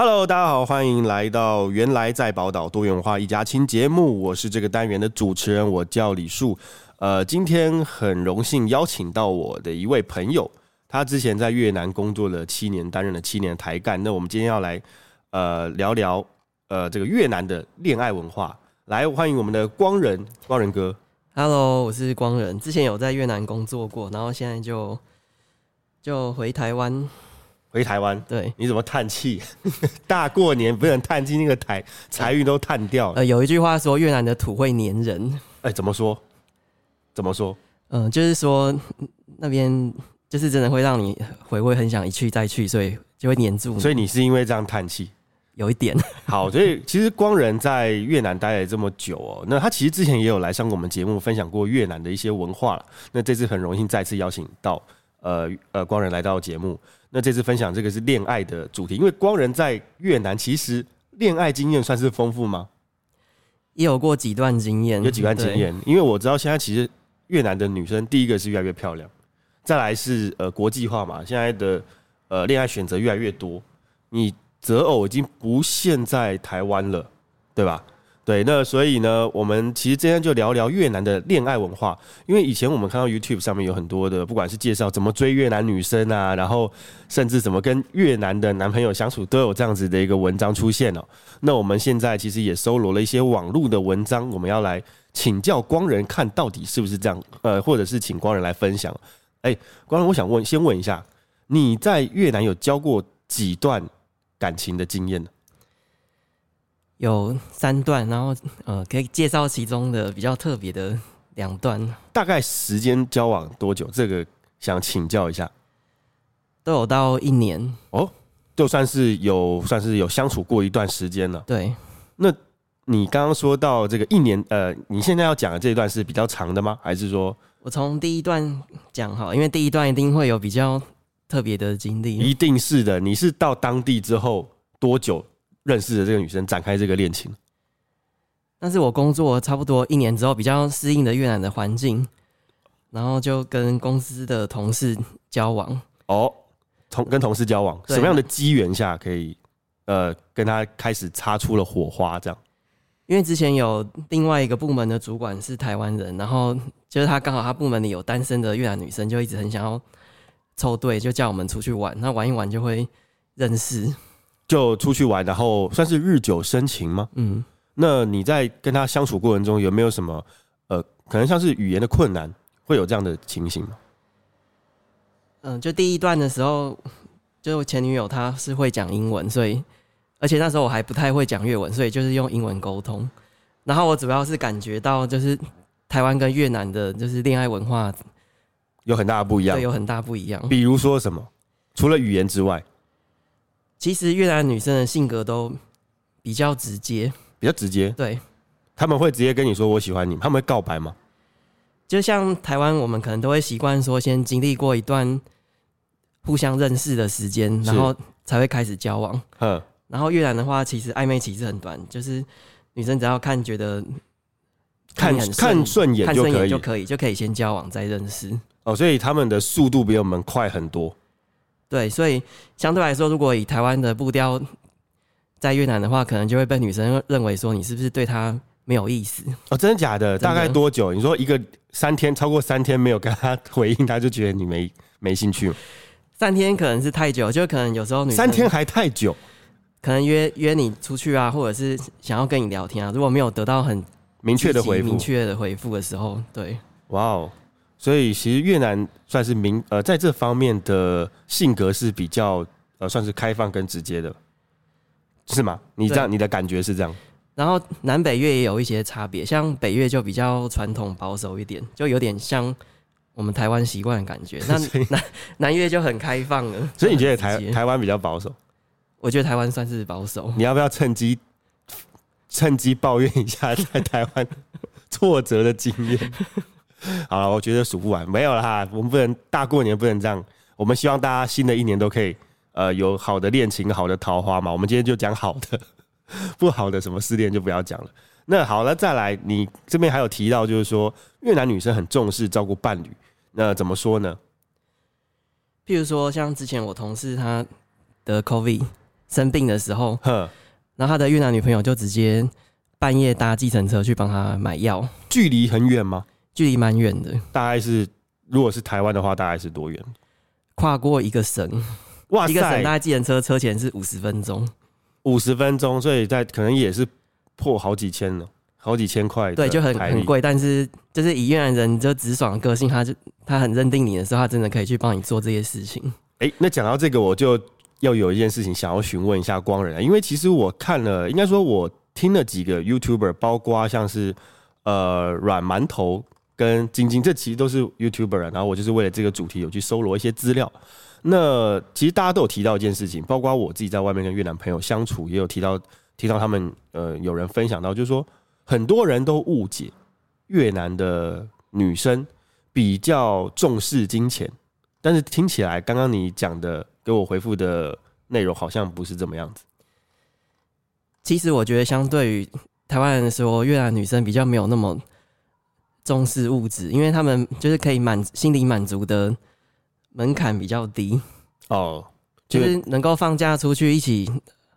Hello，大家好，欢迎来到原来在宝岛多元化一家亲节目，我是这个单元的主持人，我叫李树。呃，今天很荣幸邀请到我的一位朋友，他之前在越南工作了七年，担任了七年台干。那我们今天要来呃聊聊呃这个越南的恋爱文化，来欢迎我们的光仁，光仁哥。Hello，我是光仁，之前有在越南工作过，然后现在就就回台湾。回台湾，对，你怎么叹气？大过年不能叹气，那个台财运都叹掉了。呃，有一句话说，越南的土会粘人。哎、欸，怎么说？怎么说？嗯、呃，就是说那边就是真的会让你回味，很想一去再去，所以就会粘住。所以你是因为这样叹气？有一点。好，所以其实光人在越南待了这么久哦，那他其实之前也有来上过我们节目，分享过越南的一些文化了。那这次很荣幸再次邀请到呃呃光仁来到节目。那这次分享这个是恋爱的主题，因为光人在越南其实恋爱经验算是丰富吗？也有过几段经验，有几段经验。因为我知道现在其实越南的女生，第一个是越来越漂亮，再来是呃国际化嘛，现在的呃恋爱选择越来越多，你择偶已经不限在台湾了，对吧？对，那所以呢，我们其实今天就聊聊越南的恋爱文化。因为以前我们看到 YouTube 上面有很多的，不管是介绍怎么追越南女生啊，然后甚至怎么跟越南的男朋友相处，都有这样子的一个文章出现哦。那我们现在其实也搜罗了一些网络的文章，我们要来请教光人，看到底是不是这样？呃，或者是请光人来分享。哎，光人，我想问，先问一下，你在越南有交过几段感情的经验呢？有三段，然后呃，可以介绍其中的比较特别的两段。大概时间交往多久？这个想请教一下。都有到一年哦，就算是有算是有相处过一段时间了。对，那你刚刚说到这个一年，呃，你现在要讲的这一段是比较长的吗？还是说我从第一段讲好？因为第一段一定会有比较特别的经历。一定是的。你是到当地之后多久？认识的这个女生展开这个恋情，但是我工作差不多一年之后，比较适应的越南的环境，然后就跟公司的同事交往。哦，同跟同事交往，什么样的机缘下可以呃跟他开始擦出了火花？这样，因为之前有另外一个部门的主管是台湾人，然后就是他刚好他部门里有单身的越南女生，就一直很想要凑对，就叫我们出去玩，那玩一玩就会认识。就出去玩，然后算是日久生情吗？嗯，那你在跟他相处过程中有没有什么呃，可能像是语言的困难，会有这样的情形吗？嗯，就第一段的时候，就前女友她是会讲英文，所以而且那时候我还不太会讲粤文，所以就是用英文沟通。然后我主要是感觉到，就是台湾跟越南的，就是恋爱文化有很大的不一样，对，有很大不一样。比如说什么？除了语言之外。其实越南女生的性格都比较直接，比较直接。对，他们会直接跟你说我喜欢你，他们会告白吗？就像台湾，我们可能都会习惯说先经历过一段互相认识的时间，然后才会开始交往。嗯。然后越南的话，其实暧昧期是很短，就是女生只要看觉得看看顺眼就可以，看顺眼就可以，就可以先交往再认识。哦，所以他们的速度比我们快很多。对，所以相对来说，如果以台湾的步调在越南的话，可能就会被女生认为说你是不是对她没有意思？哦，真的假的？大概多久？你说一个三天，超过三天没有跟她 回应，她就觉得你没没兴趣？三天可能是太久，就可能有时候女生三天还太久，可能约约你出去啊，或者是想要跟你聊天啊，如果没有得到很明确的回复，明确的回复的时候，对，哇哦。所以其实越南算是民呃，在这方面的性格是比较呃，算是开放跟直接的，是吗？你这样你的感觉是这样？然后南北越也有一些差别，像北越就比较传统保守一点，就有点像我们台湾习惯的感觉。那南南越就很开放了。所以你觉得台台湾比较保守？我觉得台湾算是保守。你要不要趁机趁机抱怨一下在台湾挫折的经验？好了，我觉得数不完，没有了哈。我们不能大过年不能这样。我们希望大家新的一年都可以呃有好的恋情、好的桃花嘛。我们今天就讲好的，不好的什么失恋就不要讲了。那好了，再来，你这边还有提到就是说越南女生很重视照顾伴侣，那怎么说呢？譬如说像之前我同事他得 COVID，生病的时候，哼，然后他的越南女朋友就直接半夜搭计程车去帮他买药，距离很远吗？距离蛮远的，大概是如果是台湾的话，大概是多远？跨过一个省，哇塞，一个省大概计程车车钱是五十分钟，五十分钟，所以在可能也是破好几千了，好几千块，对，就很很贵。但是就是以越南人就直爽的个性，他就他很认定你的时候，他真的可以去帮你做这些事情。哎、欸，那讲到这个，我就要有一件事情想要询问一下光人啊，因为其实我看了，应该说我听了几个 YouTuber，包括像是呃软馒头跟晶晶，这其实都是 YouTuber，然后我就是为了这个主题有去搜罗一些资料。那其实大家都有提到一件事情，包括我自己在外面跟越南朋友相处，也有提到提到他们呃有人分享到，就是说很多人都误解越南的女生比较重视金钱。但是听起来，刚刚你讲的给我回复的内容好像不是这么样子。其实我觉得，相对于台湾人说，越南女生比较没有那么重视物质，因为他们就是可以满心理满足的门槛比较低。哦，就是能够放假出去一起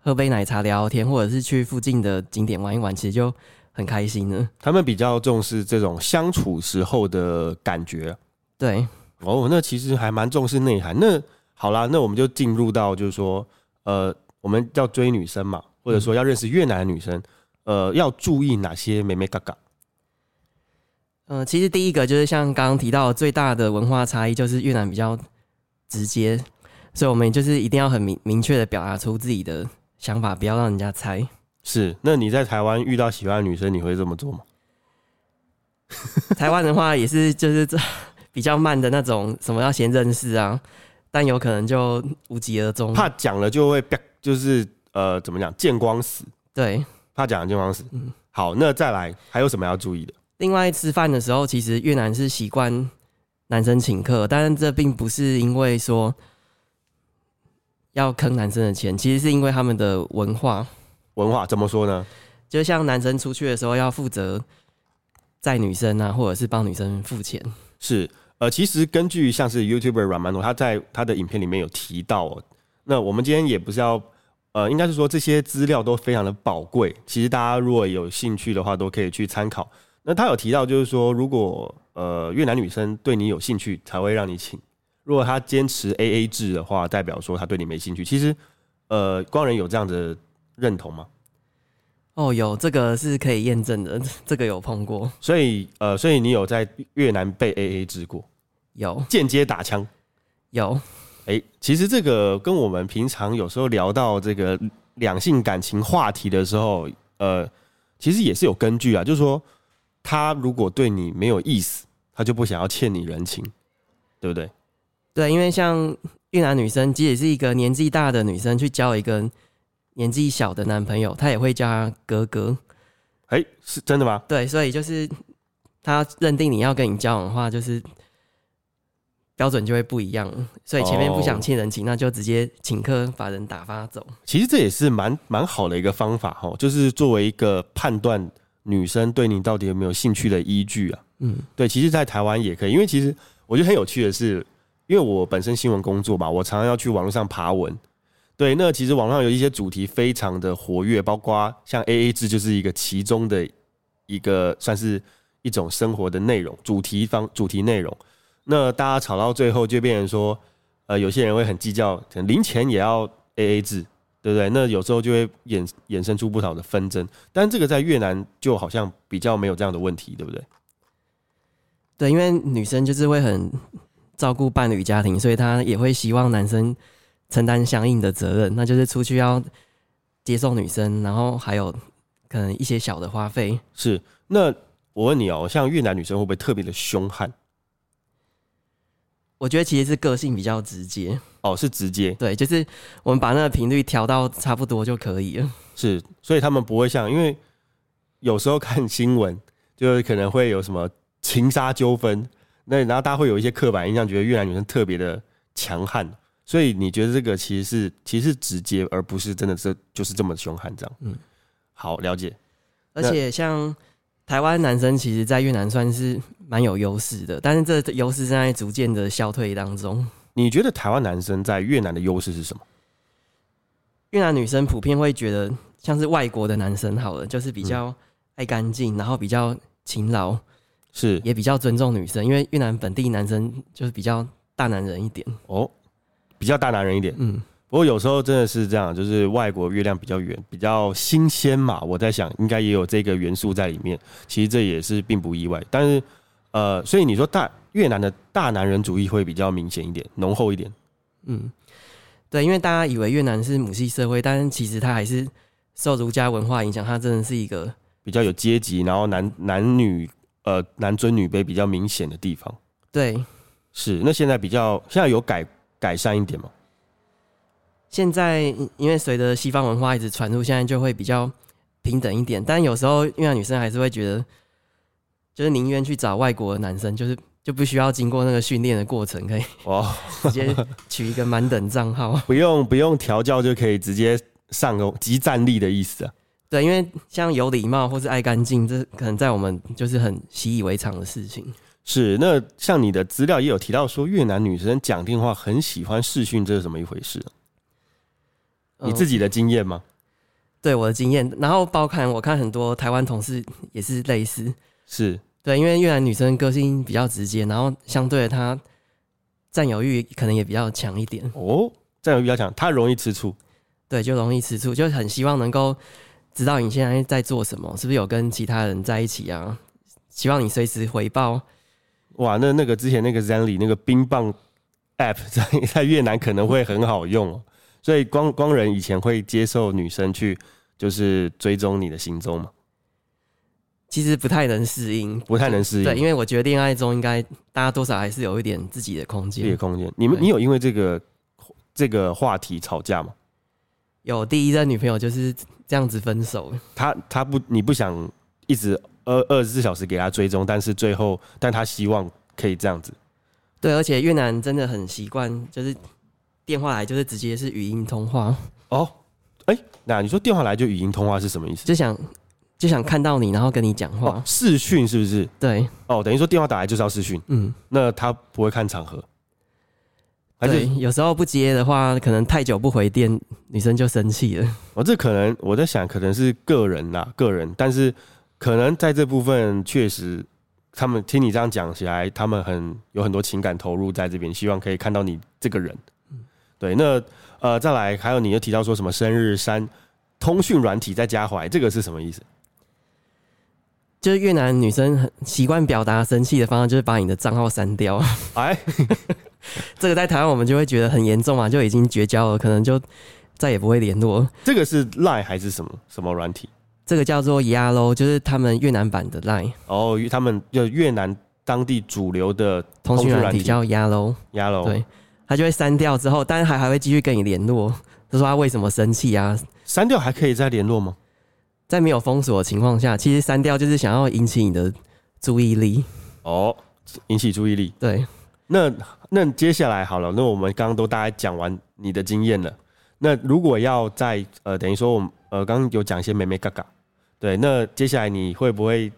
喝杯奶茶聊聊天，或者是去附近的景点玩一玩，其实就很开心了。他们比较重视这种相处时候的感觉。对。哦，那其实还蛮重视内涵。那好啦，那我们就进入到就是说，呃，我们要追女生嘛，或者说要认识越南的女生，呃，要注意哪些眉眉角角？呃，其实第一个就是像刚刚提到最大的文化差异，就是越南比较直接，所以我们就是一定要很明明确的表达出自己的想法，不要让人家猜。是，那你在台湾遇到喜欢的女生，你会这么做吗？台湾的话也是，就是这。比较慢的那种，什么要先认识啊？但有可能就无疾而终，怕讲了就会，就是呃，怎么讲，见光死。对，怕讲了见光死。嗯，好，那再来还有什么要注意的？另外，吃饭的时候，其实越南是习惯男生请客，但是这并不是因为说要坑男生的钱，其实是因为他们的文化。文化怎么说呢？就像男生出去的时候要负责载女生啊，或者是帮女生付钱。是，呃，其实根据像是 YouTuber 软馒头，他在他的影片里面有提到哦。那我们今天也不是要，呃，应该是说这些资料都非常的宝贵。其实大家如果有兴趣的话，都可以去参考。那他有提到，就是说，如果呃越南女生对你有兴趣，才会让你请。如果他坚持 AA 制的话，代表说他对你没兴趣。其实，呃，光人有这样的认同吗？哦，有这个是可以验证的，这个有碰过，所以呃，所以你有在越南被 AA 制过？有间接打枪？有。哎、欸，其实这个跟我们平常有时候聊到这个两性感情话题的时候，呃，其实也是有根据啊，就是说他如果对你没有意思，他就不想要欠你人情，对不对？对，因为像越南女生，即使是一个年纪大的女生去交一个。年纪小的男朋友，他也会叫他哥哥。哎、欸，是真的吗？对，所以就是他认定你要跟你交往的话，就是标准就会不一样。所以前面不想欠人情，哦、那就直接请客把人打发走。其实这也是蛮蛮好的一个方法哈，就是作为一个判断女生对你到底有没有兴趣的依据啊。嗯，对，其实，在台湾也可以，因为其实我觉得很有趣的是，因为我本身新闻工作嘛，我常常要去网络上爬文。对，那其实网上有一些主题非常的活跃，包括像 AA 制就是一个其中的一个，算是一种生活的内容，主题方主题内容。那大家吵到最后就变成说，呃，有些人会很计较，可能零钱也要 AA 制，对不对？那有时候就会衍衍生出不少的纷争。但这个在越南就好像比较没有这样的问题，对不对？对，因为女生就是会很照顾伴侣家庭，所以她也会希望男生。承担相应的责任，那就是出去要接送女生，然后还有可能一些小的花费。是，那我问你哦，像越南女生会不会特别的凶悍？我觉得其实是个性比较直接。哦，是直接。对，就是我们把那个频率调到差不多就可以了。是，所以他们不会像，因为有时候看新闻，就是可能会有什么情杀纠纷，那然后大家会有一些刻板印象，觉得越南女生特别的强悍。所以你觉得这个其实是其实是直接，而不是真的是就是这么凶悍这样。嗯，好，了解。而且像台湾男生，其实，在越南算是蛮有优势的，但是这优势正在逐渐的消退当中。你觉得台湾男生在越南的优势是什么？越南女生普遍会觉得像是外国的男生好了，就是比较爱干净，然后比较勤劳，是也比较尊重女生，因为越南本地男生就是比较大男人一点哦，比较大男人一点，嗯。不过有时候真的是这样，就是外国月亮比较圆，比较新鲜嘛。我在想，应该也有这个元素在里面。其实这也是并不意外。但是，呃，所以你说大越南的大男人主义会比较明显一点，浓厚一点。嗯，对，因为大家以为越南是母系社会，但是其实它还是受儒家文化影响，它真的是一个比较有阶级，然后男男女呃男尊女卑比较明显的地方。对，是。那现在比较现在有改改善一点吗？现在因为随着西方文化一直传入，现在就会比较平等一点。但有时候越南女生还是会觉得，就是宁愿去找外国的男生，就是就不需要经过那个训练的过程，可以哦，直接取一个满等账号，不用不用调教就可以直接上个即战力的意思啊。对，因为像有礼貌或是爱干净，这可能在我们就是很习以为常的事情。是，那像你的资料也有提到说，越南女生讲电话很喜欢视讯，这是怎么一回事？你自己的经验吗？对，我的经验，然后包括我看很多台湾同事也是类似，是对，因为越南女生个性比较直接，然后相对的她占有欲可能也比较强一点哦，占有欲比较强，她容易吃醋，对，就容易吃醋，就很希望能够知道你现在在做什么，是不是有跟其他人在一起啊？希望你随时回报。哇，那那个之前那个 Zenly 那个冰棒 App 在 在越南可能会很好用哦。所以光光人以前会接受女生去就是追踪你的行踪吗？其实不太能适应，不太能适应。对，因为我觉得恋爱中应该大家多少还是有一点自己的空间。自己的空间，你们你有因为这个这个话题吵架吗？有，第一任女朋友就是这样子分手。他他不，你不想一直二二十四小时给他追踪，但是最后，但他希望可以这样子。对，而且越南真的很习惯，就是。电话来就是直接是语音通话哦，哎、欸，那你说电话来就语音通话是什么意思？就想就想看到你，然后跟你讲话，哦、视讯是不是？对，哦，等于说电话打来就是要视讯，嗯，那他不会看场合，对，有时候不接的话，可能太久不回电，女生就生气了。哦，这可能我在想，可能是个人啦，个人，但是可能在这部分确实，他们听你这样讲起来，他们很有很多情感投入在这边，希望可以看到你这个人。对，那呃，再来，还有你又提到说什么生日删通讯软体再加回来，这个是什么意思？就是越南女生很习惯表达生气的方式，就是把你的账号删掉。哎，这个在台湾我们就会觉得很严重啊，就已经绝交了，可能就再也不会联络。这个是 Line 还是什么什么软体？这个叫做 Yalo，就是他们越南版的 Line。哦，他们就越南当地主流的通讯软体叫 Yalo，Yalo 对。他就会删掉之后，但是还还会继续跟你联络。他说他为什么生气啊？删掉还可以再联络吗？在没有封锁的情况下，其实删掉就是想要引起你的注意力。哦，引起注意力。对，那那接下来好了，那我们刚刚都大概讲完你的经验了。那如果要在呃，等于说我们呃刚刚有讲一些美眉嘎嘎，对，那接下来你会不会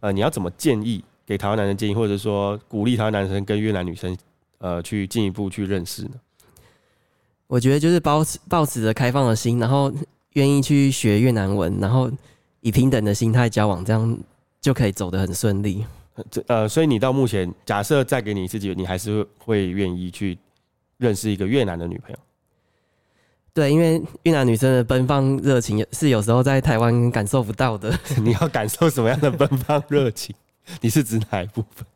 呃，你要怎么建议给台湾男生建议，或者说鼓励台湾男生跟越南女生？呃，去进一步去认识呢？我觉得就是抱持抱持着开放的心，然后愿意去学越南文，然后以平等的心态交往，这样就可以走得很顺利。这呃，所以你到目前，假设再给你一次机会，你还是会愿意去认识一个越南的女朋友？对，因为越南女生的奔放热情是有时候在台湾感受不到的。你要感受什么样的奔放热情？你是指哪一部分？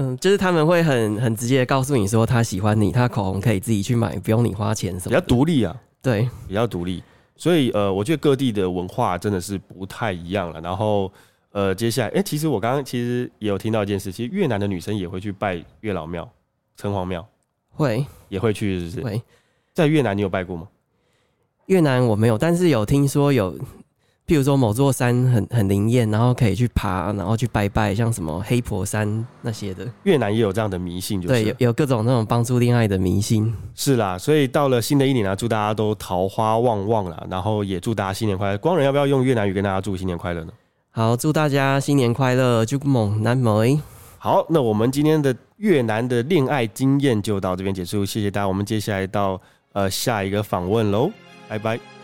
嗯，就是他们会很很直接的告诉你说他喜欢你，他口红可以自己去买，不用你花钱什么。比较独立啊，对，比较独立。所以呃，我觉得各地的文化真的是不太一样了。然后呃，接下来，哎、欸，其实我刚刚其实也有听到一件事，其实越南的女生也会去拜月老庙、城隍庙，会也会去，是不是？会。在越南你有拜过吗？越南我没有，但是有听说有。譬如说某座山很很灵验，然后可以去爬，然后去拜拜，像什么黑婆山那些的。越南也有这样的迷信，就是，对，有有各种那种帮助恋爱的迷信。是啦，所以到了新的一年啊，祝大家都桃花旺旺啦，然后也祝大家新年快乐。光人要不要用越南语跟大家祝新年快乐呢？好，祝大家新年快乐，祝梦难梅。好，那我们今天的越南的恋爱经验就到这边结束，谢谢大家。我们接下来到呃下一个访问喽，拜拜。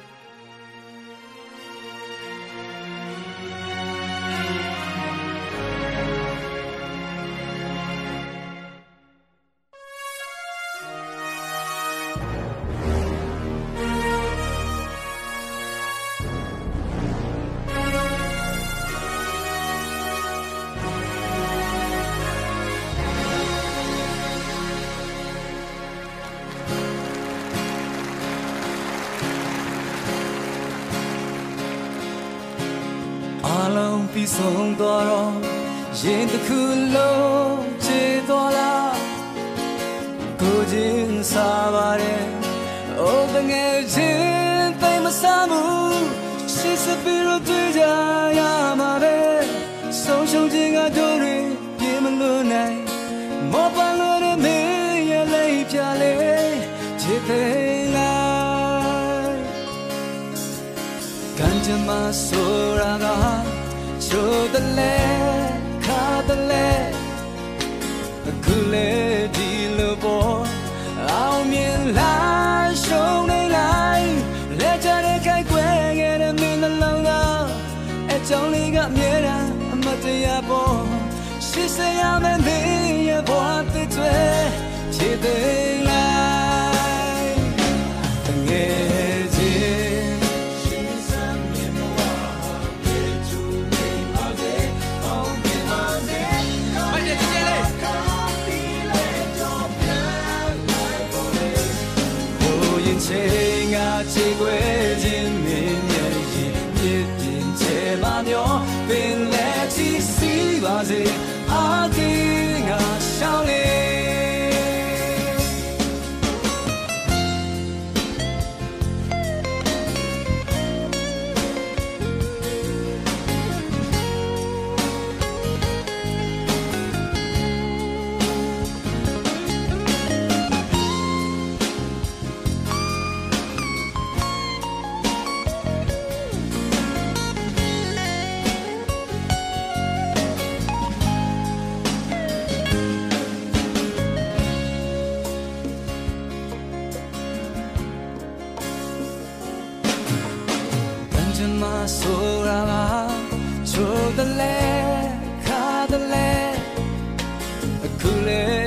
ခုလုံးချေသွားလားကိုချင်းစားပါတယ်အိုးတငယ်ချင်းသိမဆမ်းဘူးရှိစပီလို့တွေ့ကြရမှာပဲဆုံးရှုံးခြင်းကတို့တွေပြေမလွတ်နိုင်မောပန်းလို့တဲ့မင်းရဲ့လေးပြလေချစ်သေးလားကံကြမ္မာဆိုတာကချိုးတလဲ လေဒီလိုပေါ်အောင်မြင်လာရှုံးနေလိုက်လက်ချတဲ့ခိုက်ွယ်ခဲ့တဲ့မင်းနှလုံးသားအကြောင်းလေးကအမြဲတမ်းအမတရားပေါ်ရှိစရာမင်းရဲ့ဘဝတည်တွေခြေသိလိုက် ချေခွဲခြင်းမင်းရဲ့ရင်ပြည့်ပြင်ချေမမျောပင်လက်ချီစီပါစေ ချင်မှဆိုရပါချိုးတယ်လဲခါတယ်လဲအခုလဲ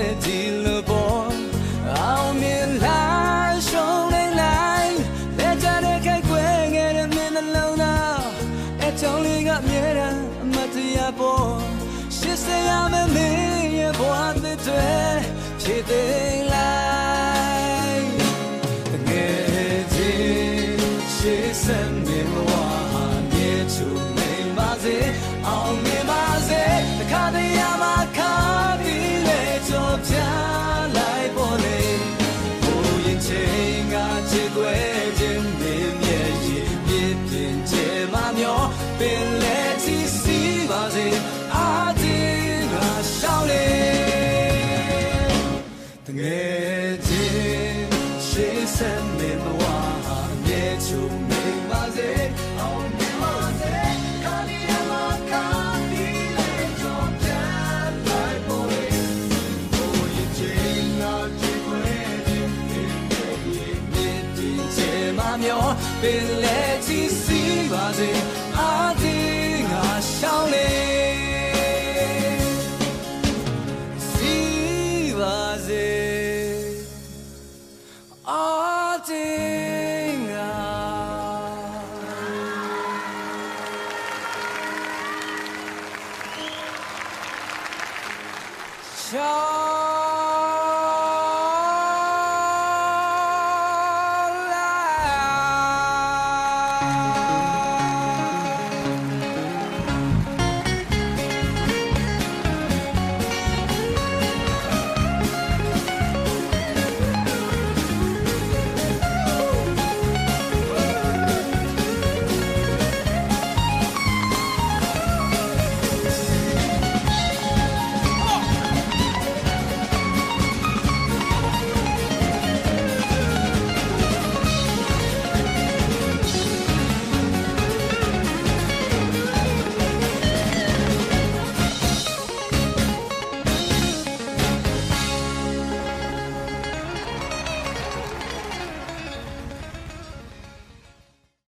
Pelé de se